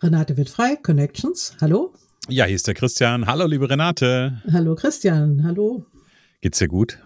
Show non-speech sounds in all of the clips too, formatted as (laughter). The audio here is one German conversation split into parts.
Renate wird frei, Connections. Hallo. Ja, hier ist der Christian. Hallo, liebe Renate. Hallo, Christian. Hallo. Geht's dir gut?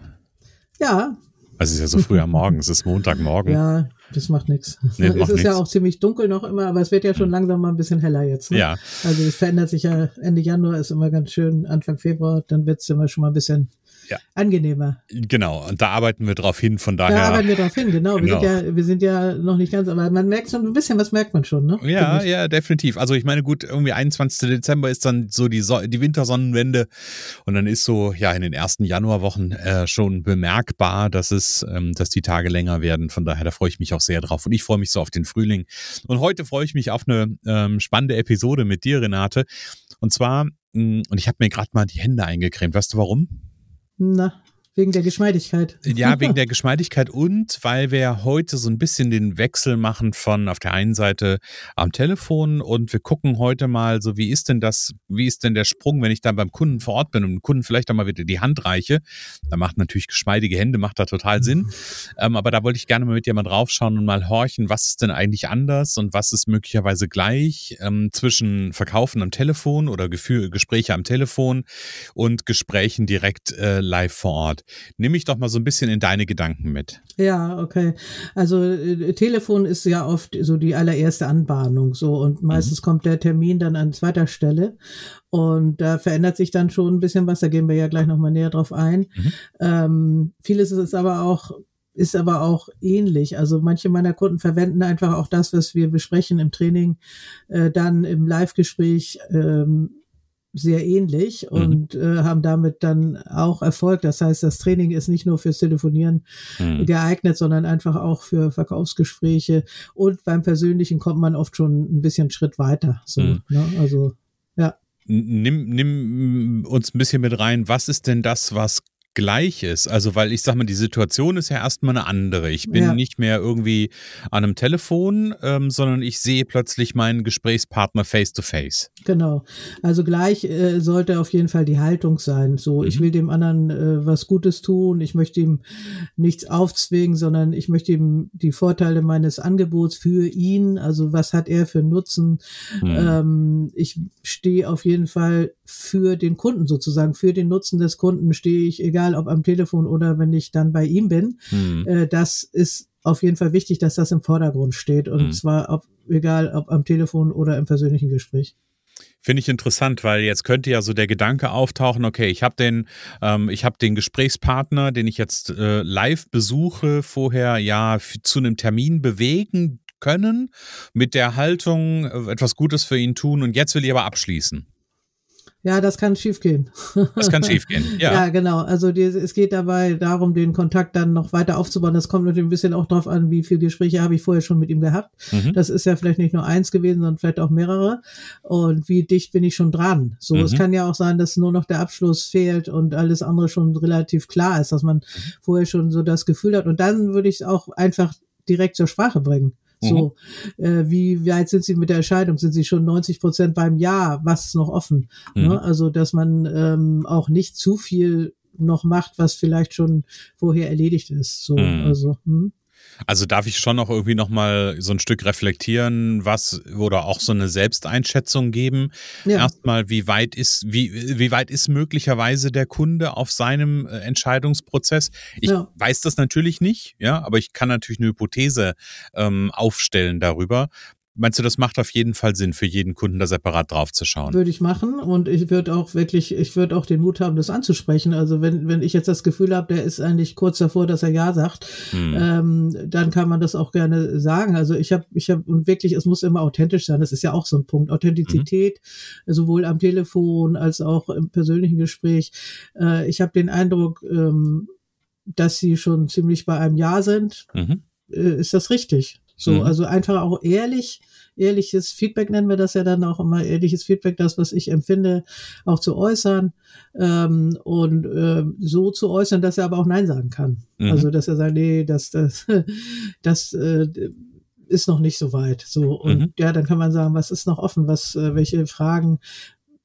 Ja. Also es ist ja so früh am Morgen, es ist Montagmorgen. Ja, das macht nichts. Nee, es ist nix. ja auch ziemlich dunkel noch immer, aber es wird ja schon hm. langsam mal ein bisschen heller jetzt. Ne? Ja. Also es verändert sich ja, Ende Januar ist immer ganz schön, Anfang Februar, dann wird es immer schon mal ein bisschen ja. angenehmer. Genau, und da arbeiten wir drauf hin, von daher. Da arbeiten wir drauf hin, genau. genau. Wir, sind ja, wir sind ja noch nicht ganz, aber man merkt schon ein bisschen, was merkt man schon, ne? Ja, ja, definitiv. Also ich meine, gut, irgendwie 21. Dezember ist dann so die, so die Wintersonnenwende und dann ist so, ja, in den ersten Januarwochen äh, schon bemerkbar, dass es, ähm, dass die Tage länger werden. Von daher, da freue ich mich auch sehr drauf und ich freue mich so auf den Frühling. Und heute freue ich mich auf eine ähm, spannende Episode mit dir, Renate. Und zwar, mm, und ich habe mir gerade mal die Hände eingecremt. Weißt du warum? 那。Wegen der Geschmeidigkeit. Ja, (laughs) wegen der Geschmeidigkeit und weil wir heute so ein bisschen den Wechsel machen von auf der einen Seite am Telefon und wir gucken heute mal so, wie ist denn das, wie ist denn der Sprung, wenn ich dann beim Kunden vor Ort bin und dem Kunden vielleicht auch mal wieder die Hand reiche. Da macht natürlich geschmeidige Hände, macht da total Sinn. Ähm, aber da wollte ich gerne mal mit dir mal draufschauen und mal horchen, was ist denn eigentlich anders und was ist möglicherweise gleich ähm, zwischen Verkaufen am Telefon oder Gefühl, Gespräche am Telefon und Gesprächen direkt äh, live vor Ort. Nimm mich doch mal so ein bisschen in deine Gedanken mit. Ja, okay. Also äh, Telefon ist ja oft so die allererste Anbahnung so und meistens mhm. kommt der Termin dann an zweiter Stelle und da verändert sich dann schon ein bisschen was. Da gehen wir ja gleich noch mal näher drauf ein. Mhm. Ähm, vieles ist aber auch ist aber auch ähnlich. Also manche meiner Kunden verwenden einfach auch das, was wir besprechen im Training, äh, dann im Live-Gespräch ähm, sehr ähnlich mhm. und äh, haben damit dann auch Erfolg. Das heißt, das Training ist nicht nur fürs Telefonieren mhm. geeignet, sondern einfach auch für Verkaufsgespräche. Und beim Persönlichen kommt man oft schon ein bisschen Schritt weiter. So, mhm. ne? Also ja. Nimm, nimm uns ein bisschen mit rein. Was ist denn das, was gleich ist. Also, weil ich sag mal, die Situation ist ja erstmal eine andere. Ich bin ja. nicht mehr irgendwie an einem Telefon, ähm, sondern ich sehe plötzlich meinen Gesprächspartner face to face. Genau. Also gleich äh, sollte auf jeden Fall die Haltung sein. So, mhm. ich will dem anderen äh, was Gutes tun. Ich möchte ihm nichts aufzwingen, sondern ich möchte ihm die Vorteile meines Angebots für ihn. Also, was hat er für Nutzen? Mhm. Ähm, ich stehe auf jeden Fall für den Kunden sozusagen, für den Nutzen des Kunden stehe ich, egal ob am Telefon oder wenn ich dann bei ihm bin. Mhm. Äh, das ist auf jeden Fall wichtig, dass das im Vordergrund steht und mhm. zwar ob, egal ob am Telefon oder im persönlichen Gespräch. Finde ich interessant, weil jetzt könnte ja so der Gedanke auftauchen, okay, ich habe den, ähm, ich habe den Gesprächspartner, den ich jetzt äh, live besuche, vorher ja zu einem Termin bewegen können, mit der Haltung äh, etwas Gutes für ihn tun und jetzt will ich aber abschließen. Ja, das kann schiefgehen. Das kann schiefgehen, (laughs) ja. ja, genau. Also die, es geht dabei darum, den Kontakt dann noch weiter aufzubauen. Das kommt natürlich ein bisschen auch drauf an, wie viele Gespräche habe ich vorher schon mit ihm gehabt. Mhm. Das ist ja vielleicht nicht nur eins gewesen, sondern vielleicht auch mehrere. Und wie dicht bin ich schon dran? So, mhm. es kann ja auch sein, dass nur noch der Abschluss fehlt und alles andere schon relativ klar ist, dass man mhm. vorher schon so das Gefühl hat. Und dann würde ich es auch einfach direkt zur Sprache bringen. So, mhm. äh, wie weit sind Sie mit der Entscheidung? Sind Sie schon 90 Prozent beim Ja? Was ist noch offen? Ne? Mhm. Ne? Also, dass man ähm, auch nicht zu viel noch macht, was vielleicht schon vorher erledigt ist. So, mhm. also. Hm? Also darf ich schon auch irgendwie nochmal so ein Stück reflektieren, was oder auch so eine Selbsteinschätzung geben. Ja. Erstmal, wie weit ist, wie, wie weit ist möglicherweise der Kunde auf seinem äh, Entscheidungsprozess? Ich ja. weiß das natürlich nicht, ja, aber ich kann natürlich eine Hypothese ähm, aufstellen darüber. Meinst du, das macht auf jeden Fall Sinn, für jeden Kunden da separat drauf zu schauen? Würde ich machen und ich würde auch wirklich, ich würde auch den Mut haben, das anzusprechen. Also wenn, wenn ich jetzt das Gefühl habe, der ist eigentlich kurz davor, dass er Ja sagt, hm. ähm, dann kann man das auch gerne sagen. Also ich habe, ich habe, und wirklich, es muss immer authentisch sein. Das ist ja auch so ein Punkt. Authentizität, mhm. sowohl am Telefon als auch im persönlichen Gespräch. Äh, ich habe den Eindruck, ähm, dass sie schon ziemlich bei einem Ja sind. Mhm. Äh, ist das richtig? So, mhm. also einfach auch ehrlich, ehrliches Feedback nennen wir das ja dann auch immer, ehrliches Feedback, das, was ich empfinde, auch zu äußern ähm, und äh, so zu äußern, dass er aber auch Nein sagen kann. Mhm. Also, dass er sagt, nee, das, das, (laughs) das äh, ist noch nicht so weit. So, und mhm. ja, dann kann man sagen, was ist noch offen, was, äh, welche Fragen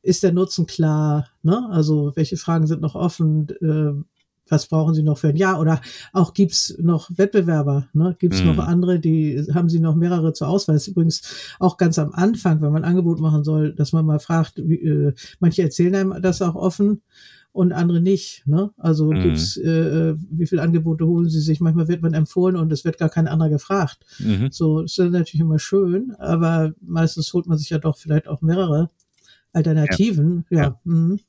ist der Nutzen klar? Ne? Also welche Fragen sind noch offen? Äh, was brauchen Sie noch für ein Jahr? Oder auch gibt's noch Wettbewerber? Ne? Gibt's mhm. noch andere, die haben Sie noch mehrere zur Auswahl? Das ist übrigens auch ganz am Anfang, wenn man ein Angebot machen soll, dass man mal fragt, wie, äh, manche erzählen einem das auch offen und andere nicht. Ne? Also mhm. gibt's, äh, wie viele Angebote holen Sie sich? Manchmal wird man empfohlen und es wird gar kein anderer gefragt. Mhm. So, das ist natürlich immer schön, aber meistens holt man sich ja doch vielleicht auch mehrere Alternativen. Ja. ja. Mhm.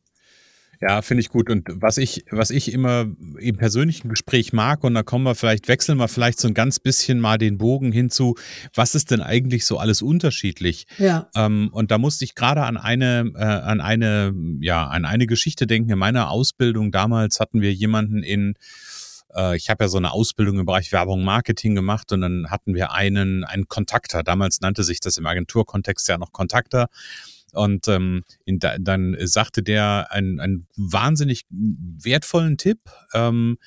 Ja, finde ich gut. Und was ich, was ich immer im persönlichen Gespräch mag, und da kommen wir vielleicht, wechseln wir vielleicht so ein ganz bisschen mal den Bogen hinzu, was ist denn eigentlich so alles unterschiedlich? Ja. Ähm, und da musste ich gerade an eine, äh, an eine, ja, an eine Geschichte denken. In meiner Ausbildung damals hatten wir jemanden in, äh, ich habe ja so eine Ausbildung im Bereich Werbung Marketing gemacht und dann hatten wir einen, einen Kontakter. Damals nannte sich das im Agenturkontext ja noch Kontakter. Und ähm, in, dann sagte der einen, einen wahnsinnig wertvollen Tipp. Ähm,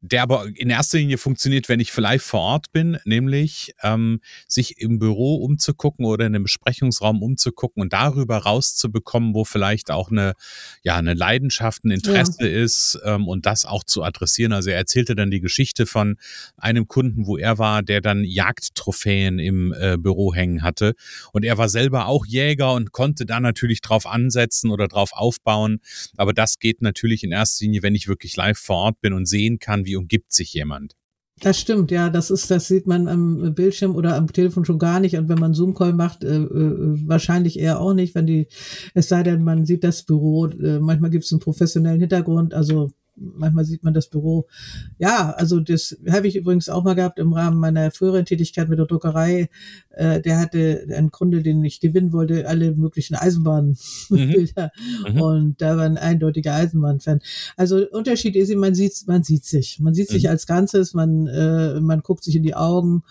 der aber in erster Linie funktioniert, wenn ich vielleicht vor Ort bin, nämlich ähm, sich im Büro umzugucken oder in einem Besprechungsraum umzugucken und darüber rauszubekommen, wo vielleicht auch eine, ja, eine Leidenschaft, ein Interesse ja. ist ähm, und das auch zu adressieren. Also er erzählte dann die Geschichte von einem Kunden, wo er war, der dann Jagdtrophäen im äh, Büro hängen hatte und er war selber auch Jäger und konnte da natürlich drauf ansetzen oder drauf aufbauen. Aber das geht natürlich in erster Linie, wenn ich wirklich live vor Ort bin und sehen kann, wie umgibt sich jemand. Das stimmt, ja, das ist, das sieht man am Bildschirm oder am Telefon schon gar nicht. Und wenn man Zoom-Call macht, äh, äh, wahrscheinlich eher auch nicht, wenn die, es sei denn, man sieht das Büro, äh, manchmal gibt es einen professionellen Hintergrund, also manchmal sieht man das Büro. Ja, also das habe ich übrigens auch mal gehabt im Rahmen meiner früheren Tätigkeit mit der Druckerei. Äh, der hatte einen Kunde, den ich gewinnen wollte, alle möglichen Eisenbahnbilder. Mhm. mhm. Und da war ein eindeutiger Eisenbahnfan. Also Unterschied ist, man sieht, man sieht sich. Man sieht mhm. sich als Ganzes, man, äh, man guckt sich in die Augen.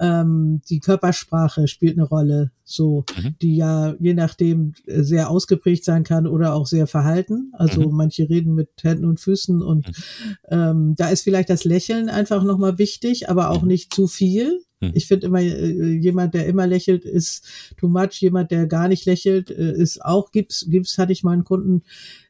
Ähm, die Körpersprache spielt eine Rolle, so, mhm. die ja je nachdem sehr ausgeprägt sein kann oder auch sehr verhalten. Also mhm. manche reden mit Händen und Füßen und mhm. ähm, da ist vielleicht das Lächeln einfach nochmal wichtig, aber auch mhm. nicht zu viel. Mhm. Ich finde immer, äh, jemand, der immer lächelt, ist too much. Jemand, der gar nicht lächelt, äh, ist auch, gibt's, gibt's, hatte ich mal einen Kunden,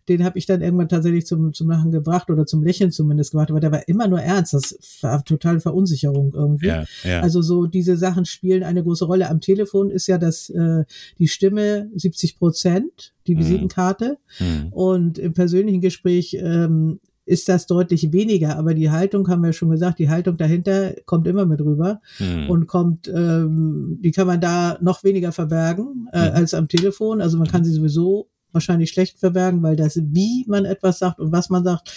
den habe ich dann irgendwann tatsächlich zum, zum Lachen gebracht oder zum Lächeln zumindest gemacht, aber der war immer nur ernst. Das war total Verunsicherung irgendwie. Ja, ja. Also so diese Sachen spielen eine große Rolle. Am Telefon ist ja das äh, die Stimme 70 Prozent, die mhm. Visitenkarte. Mhm. Und im persönlichen Gespräch ähm, ist das deutlich weniger, aber die Haltung haben wir schon gesagt, die Haltung dahinter kommt immer mit rüber mhm. und kommt, ähm, die kann man da noch weniger verbergen äh, mhm. als am Telefon. Also man kann sie sowieso wahrscheinlich schlecht verbergen, weil das, wie man etwas sagt und was man sagt,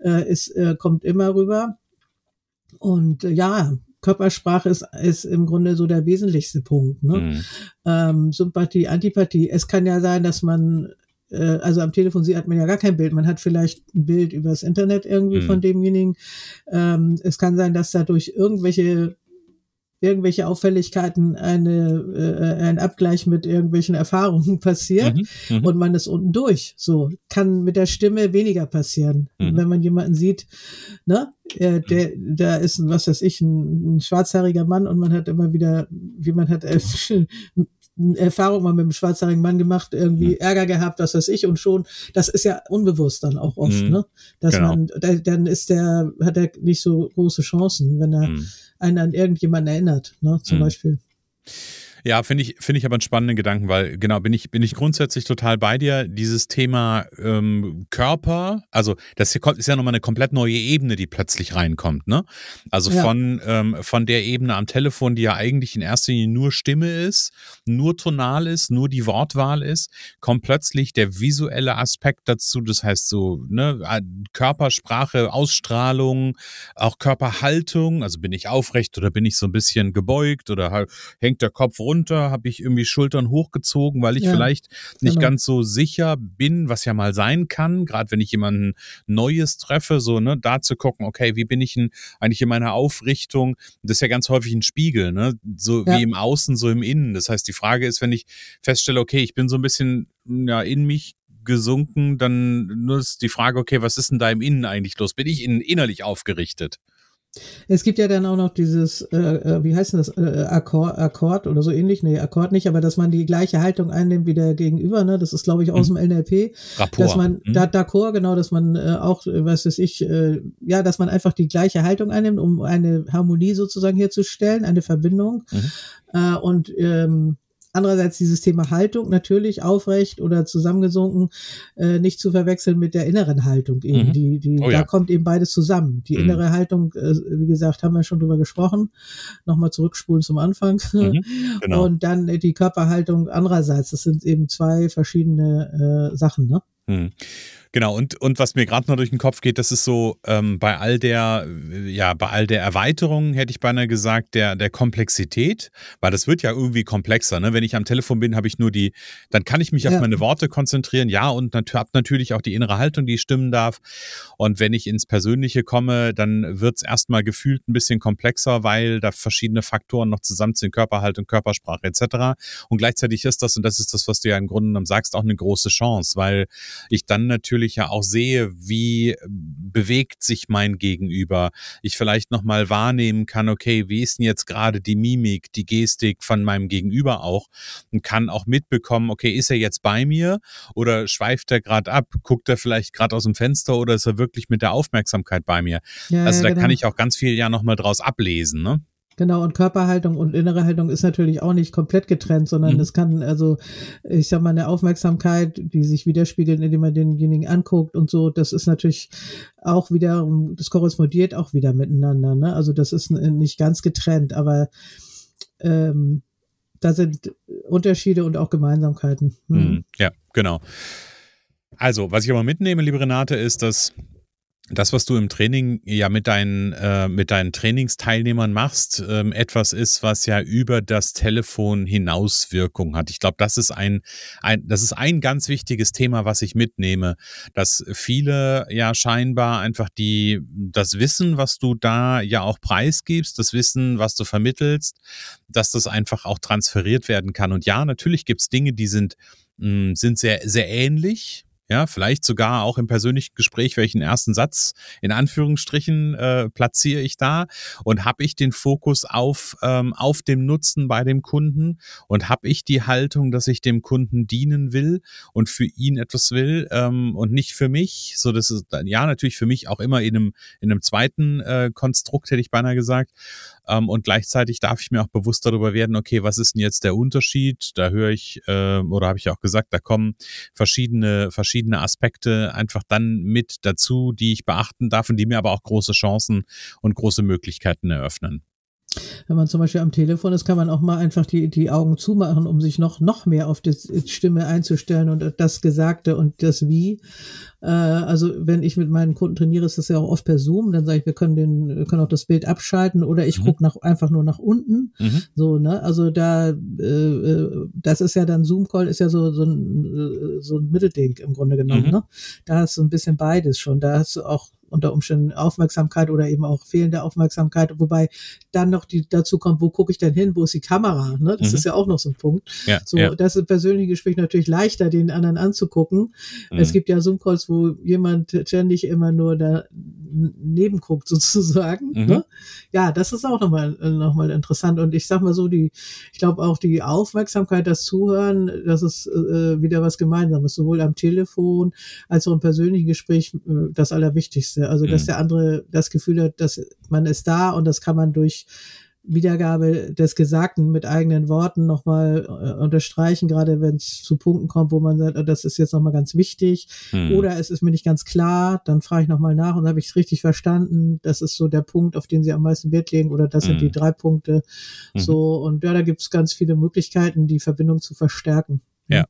äh, ist, äh, kommt immer rüber. Und äh, ja, Körpersprache ist, ist im Grunde so der wesentlichste Punkt. Ne? Mhm. Ähm, Sympathie, Antipathie. Es kann ja sein, dass man, äh, also am Telefon sieht hat man ja gar kein Bild. Man hat vielleicht ein Bild übers Internet irgendwie mhm. von demjenigen. Ähm, es kann sein, dass dadurch irgendwelche irgendwelche Auffälligkeiten eine, äh, ein Abgleich mit irgendwelchen (laughs) Erfahrungen passiert mhm, mhm, und man ist unten durch. So kann mit der Stimme weniger passieren. Mhm. Wenn man jemanden sieht, ne, äh, der, da ist ein, was weiß ich, ein, ein schwarzhaariger Mann und man hat immer wieder, wie man hat äh, (laughs) Erfahrung mal mit einem schwarzhaarigen Mann gemacht, irgendwie mhm. Ärger gehabt, das weiß ich und schon, das ist ja unbewusst dann auch oft, mhm. ne, dass genau. man, dann ist der, hat er nicht so große Chancen, wenn er mhm einen an irgendjemanden erinnert, ne, zum mhm. Beispiel. Ja, finde ich, finde ich aber einen spannenden Gedanken, weil genau, bin ich, bin ich grundsätzlich total bei dir. Dieses Thema ähm, Körper, also das hier kommt, ist ja nochmal eine komplett neue Ebene, die plötzlich reinkommt, ne? Also ja. von, ähm, von der Ebene am Telefon, die ja eigentlich in erster Linie nur Stimme ist, nur tonal ist, nur die Wortwahl ist, kommt plötzlich der visuelle Aspekt dazu. Das heißt so, ne, Körpersprache, Ausstrahlung, auch Körperhaltung, also bin ich aufrecht oder bin ich so ein bisschen gebeugt oder hängt der Kopf runter, habe ich irgendwie Schultern hochgezogen, weil ich ja, vielleicht nicht genau. ganz so sicher bin, was ja mal sein kann, gerade wenn ich jemanden Neues treffe, so, ne, da zu gucken, okay, wie bin ich denn eigentlich in meiner Aufrichtung? Das ist ja ganz häufig ein Spiegel, ne, so ja. wie im Außen, so im Innen. Das heißt, die Frage ist, wenn ich feststelle, okay, ich bin so ein bisschen ja, in mich gesunken, dann nur ist die Frage, okay, was ist denn da im Innen eigentlich los? Bin ich in, innerlich aufgerichtet? Es gibt ja dann auch noch dieses, äh, äh, wie heißt denn das, äh, Akkord, Akkord oder so ähnlich, nee, Akkord nicht, aber dass man die gleiche Haltung einnimmt wie der Gegenüber, ne? Das ist, glaube ich, aus mhm. dem NLP. Rapport. Dass man, da, d'accord, genau, dass man äh, auch, was weiß ich, äh, ja, dass man einfach die gleiche Haltung einnimmt, um eine Harmonie sozusagen herzustellen, eine Verbindung. Mhm. Äh, und ähm, Andererseits dieses Thema Haltung natürlich aufrecht oder zusammengesunken, äh, nicht zu verwechseln mit der inneren Haltung eben. Mhm. Die, die, oh, da ja. kommt eben beides zusammen. Die mhm. innere Haltung, äh, wie gesagt, haben wir schon drüber gesprochen. Nochmal zurückspulen zum Anfang. Mhm. (laughs) Genau. Und dann die Körperhaltung andererseits. Das sind eben zwei verschiedene äh, Sachen, ne? Genau, und, und was mir gerade noch durch den Kopf geht, das ist so, ähm, bei all der, ja, bei all der Erweiterung, hätte ich beinahe gesagt, der, der Komplexität, weil das wird ja irgendwie komplexer, ne? Wenn ich am Telefon bin, habe ich nur die, dann kann ich mich ja. auf meine Worte konzentrieren, ja, und nat habe natürlich auch die innere Haltung, die stimmen darf. Und wenn ich ins Persönliche komme, dann wird es erstmal gefühlt ein bisschen komplexer, weil da verschiedene Faktoren noch zusammenziehen, Körperhaltung, Körpersprache etc. Und gleichzeitig ist das, und das ist das, was du ja im Grunde genommen sagst, auch eine große Chance, weil ich dann natürlich natürlich ja auch sehe, wie bewegt sich mein Gegenüber. Ich vielleicht nochmal wahrnehmen kann, okay, wie ist denn jetzt gerade die Mimik, die Gestik von meinem Gegenüber auch und kann auch mitbekommen, okay, ist er jetzt bei mir oder schweift er gerade ab? Guckt er vielleicht gerade aus dem Fenster oder ist er wirklich mit der Aufmerksamkeit bei mir? Ja, also da genau. kann ich auch ganz viel ja nochmal draus ablesen, ne? Genau, und Körperhaltung und innere Haltung ist natürlich auch nicht komplett getrennt, sondern mhm. es kann, also, ich sag mal, eine Aufmerksamkeit, die sich widerspiegelt, indem man denjenigen anguckt und so, das ist natürlich auch wieder, das korrespondiert auch wieder miteinander, ne? Also das ist nicht ganz getrennt, aber ähm, da sind Unterschiede und auch Gemeinsamkeiten. Mhm. Mhm. Ja, genau. Also, was ich aber mitnehme, liebe Renate, ist, dass das, was du im Training ja mit deinen, äh, mit deinen Trainingsteilnehmern machst, ähm, etwas ist, was ja über das Telefon hinaus Wirkung hat. Ich glaube, das ist ein, ein, das ist ein ganz wichtiges Thema, was ich mitnehme, dass viele ja scheinbar einfach die, das Wissen, was du da ja auch preisgibst, das Wissen, was du vermittelst, dass das einfach auch transferiert werden kann. Und ja, natürlich gibt's Dinge, die sind, mh, hm, sind sehr, sehr ähnlich ja, vielleicht sogar auch im persönlichen Gespräch, welchen ersten Satz in Anführungsstrichen äh, platziere ich da und habe ich den Fokus auf, ähm, auf dem Nutzen bei dem Kunden und habe ich die Haltung, dass ich dem Kunden dienen will und für ihn etwas will ähm, und nicht für mich. So, das ist ja natürlich für mich auch immer in einem, in einem zweiten äh, Konstrukt, hätte ich beinahe gesagt. Ähm, und gleichzeitig darf ich mir auch bewusst darüber werden, okay, was ist denn jetzt der Unterschied? Da höre ich, äh, oder habe ich auch gesagt, da kommen verschiedene, verschiedene Aspekte einfach dann mit dazu, die ich beachten darf und die mir aber auch große Chancen und große Möglichkeiten eröffnen. Wenn man zum Beispiel am Telefon ist, kann man auch mal einfach die, die Augen zumachen, um sich noch, noch mehr auf die Stimme einzustellen und das Gesagte und das Wie. Äh, also wenn ich mit meinen Kunden trainiere, ist das ja auch oft per Zoom, dann sage ich, wir können den, wir können auch das Bild abschalten oder ich mhm. gucke nach, einfach nur nach unten. Mhm. So, ne? Also da, äh, äh das ist ja dann Zoom-Call, ist ja so, so ein, äh, so ein Mittelding im Grunde genommen, mhm. ne? Da hast du ein bisschen beides schon. Da hast du auch unter Umständen Aufmerksamkeit oder eben auch fehlende Aufmerksamkeit, wobei dann noch die dazu kommt, wo gucke ich denn hin, wo ist die Kamera? Ne? Das mhm. ist ja auch noch so ein Punkt. Ja, so, ja. das ist im persönlichen Gespräch natürlich leichter, den anderen anzugucken. Mhm. Es gibt ja Zoom-Calls, wo jemand ständig immer nur da neben guckt (laughs) sozusagen. Mhm. Ne? Ja, das ist auch nochmal noch mal interessant. Und ich sag mal so, die, ich glaube auch die Aufmerksamkeit, das Zuhören, das ist äh, wieder was Gemeinsames, sowohl am Telefon als auch im persönlichen Gespräch äh, das Allerwichtigste. Also, dass mhm. der andere das Gefühl hat, dass man ist da und das kann man durch Wiedergabe des Gesagten mit eigenen Worten nochmal äh, unterstreichen, gerade wenn es zu Punkten kommt, wo man sagt, oh, das ist jetzt nochmal ganz wichtig hm. oder es ist mir nicht ganz klar, dann frage ich nochmal nach und habe ich es richtig verstanden, das ist so der Punkt, auf den Sie am meisten Wert legen oder das hm. sind die hm. drei Punkte. Hm. So, und ja, da gibt es ganz viele Möglichkeiten, die Verbindung zu verstärken. Ja. Ja,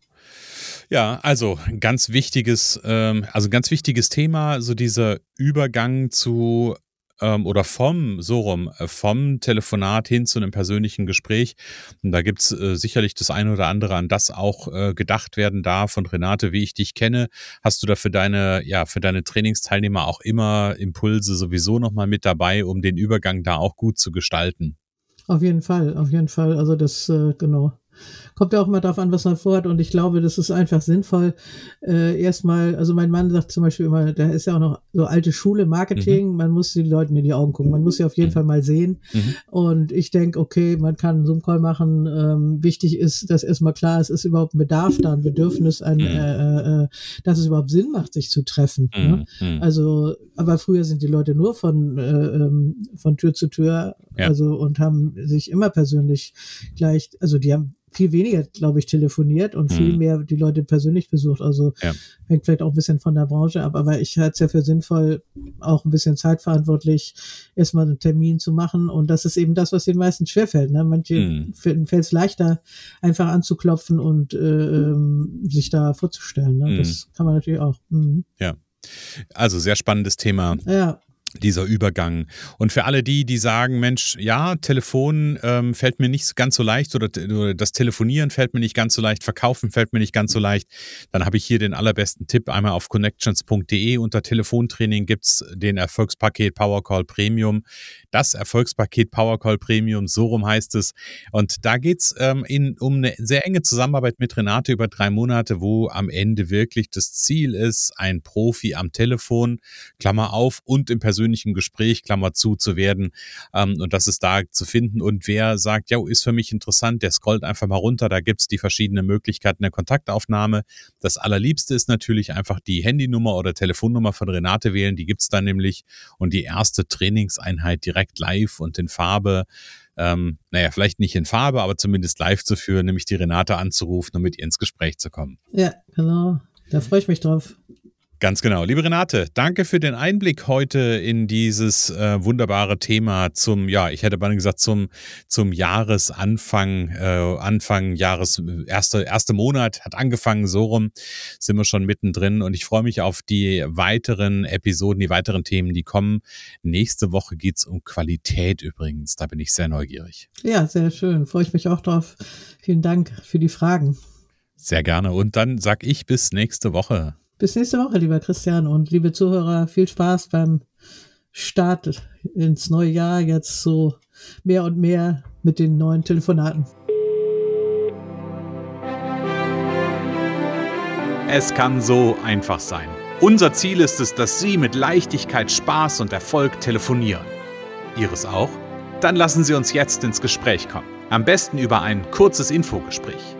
also ganz wichtiges, ähm, also ganz wichtiges Thema, so dieser Übergang zu ähm, oder vom, so rum, äh, vom Telefonat hin zu einem persönlichen Gespräch. Und da gibt's äh, sicherlich das eine oder andere, an das auch äh, gedacht werden darf. Und Renate, wie ich dich kenne, hast du da für deine, ja, für deine Trainingsteilnehmer auch immer Impulse sowieso nochmal mit dabei, um den Übergang da auch gut zu gestalten. Auf jeden Fall, auf jeden Fall. Also das, äh, genau kommt ja auch immer darauf an, was man vorhat. Und ich glaube, das ist einfach sinnvoll. Äh, erstmal, also mein Mann sagt zum Beispiel immer, da ist ja auch noch so alte Schule, Marketing, mhm. man muss den Leuten in die Augen gucken, man muss sie auf jeden mhm. Fall mal sehen. Mhm. Und ich denke, okay, man kann einen Zoom-Call machen. Ähm, wichtig ist, dass erstmal klar ist, ist überhaupt ein Bedarf da, ein Bedürfnis, ein, mhm. äh, äh, dass es überhaupt Sinn macht, sich zu treffen. Ne? Mhm. Mhm. Also, aber früher sind die Leute nur von, äh, ähm, von Tür zu Tür, ja. also und haben sich immer persönlich gleich, also die haben viel weniger, glaube ich, telefoniert und viel mhm. mehr die Leute persönlich besucht. Also ja. hängt vielleicht auch ein bisschen von der Branche ab, aber ich halte es ja für sinnvoll, auch ein bisschen zeitverantwortlich erstmal einen Termin zu machen. Und das ist eben das, was den meisten schwerfällt. Ne? Manche mhm. fällt es leichter, einfach anzuklopfen und äh, ähm, sich da vorzustellen. Ne? Mhm. Das kann man natürlich auch. Mhm. Ja. Also sehr spannendes Thema. Ja dieser Übergang. Und für alle die, die sagen, Mensch, ja, Telefon ähm, fällt mir nicht ganz so leicht oder, oder, das Telefonieren fällt mir nicht ganz so leicht, Verkaufen fällt mir nicht ganz so leicht, dann habe ich hier den allerbesten Tipp. Einmal auf connections.de unter Telefontraining gibt's den Erfolgspaket Powercall Premium. Das Erfolgspaket Powercall Premium, so rum heißt es. Und da geht's ähm, um eine sehr enge Zusammenarbeit mit Renate über drei Monate, wo am Ende wirklich das Ziel ist, ein Profi am Telefon, Klammer auf, und im persönlichen persönlichen Gespräch, Klammer zu, zu werden. Ähm, und das ist da zu finden. Und wer sagt, ja, ist für mich interessant, der scrollt einfach mal runter. Da gibt es die verschiedenen Möglichkeiten der Kontaktaufnahme. Das allerliebste ist natürlich einfach die Handynummer oder Telefonnummer von Renate wählen. Die gibt es dann nämlich. Und die erste Trainingseinheit direkt live und in Farbe ähm, naja, vielleicht nicht in Farbe, aber zumindest live zu führen, nämlich die Renate anzurufen und mit ihr ins Gespräch zu kommen. Ja, genau. Da freue ich mich drauf. Ganz genau. Liebe Renate, danke für den Einblick heute in dieses äh, wunderbare Thema zum, ja, ich hätte beinahe gesagt, zum, zum Jahresanfang, äh, Anfang Jahres, erste, erste Monat hat angefangen, so rum sind wir schon mittendrin und ich freue mich auf die weiteren Episoden, die weiteren Themen, die kommen. Nächste Woche geht's um Qualität übrigens. Da bin ich sehr neugierig. Ja, sehr schön. Freue ich mich auch drauf. Vielen Dank für die Fragen. Sehr gerne. Und dann sag ich bis nächste Woche. Bis nächste Woche, lieber Christian und liebe Zuhörer. Viel Spaß beim Start ins neue Jahr. Jetzt so mehr und mehr mit den neuen Telefonaten. Es kann so einfach sein. Unser Ziel ist es, dass Sie mit Leichtigkeit, Spaß und Erfolg telefonieren. Ihres auch? Dann lassen Sie uns jetzt ins Gespräch kommen. Am besten über ein kurzes Infogespräch.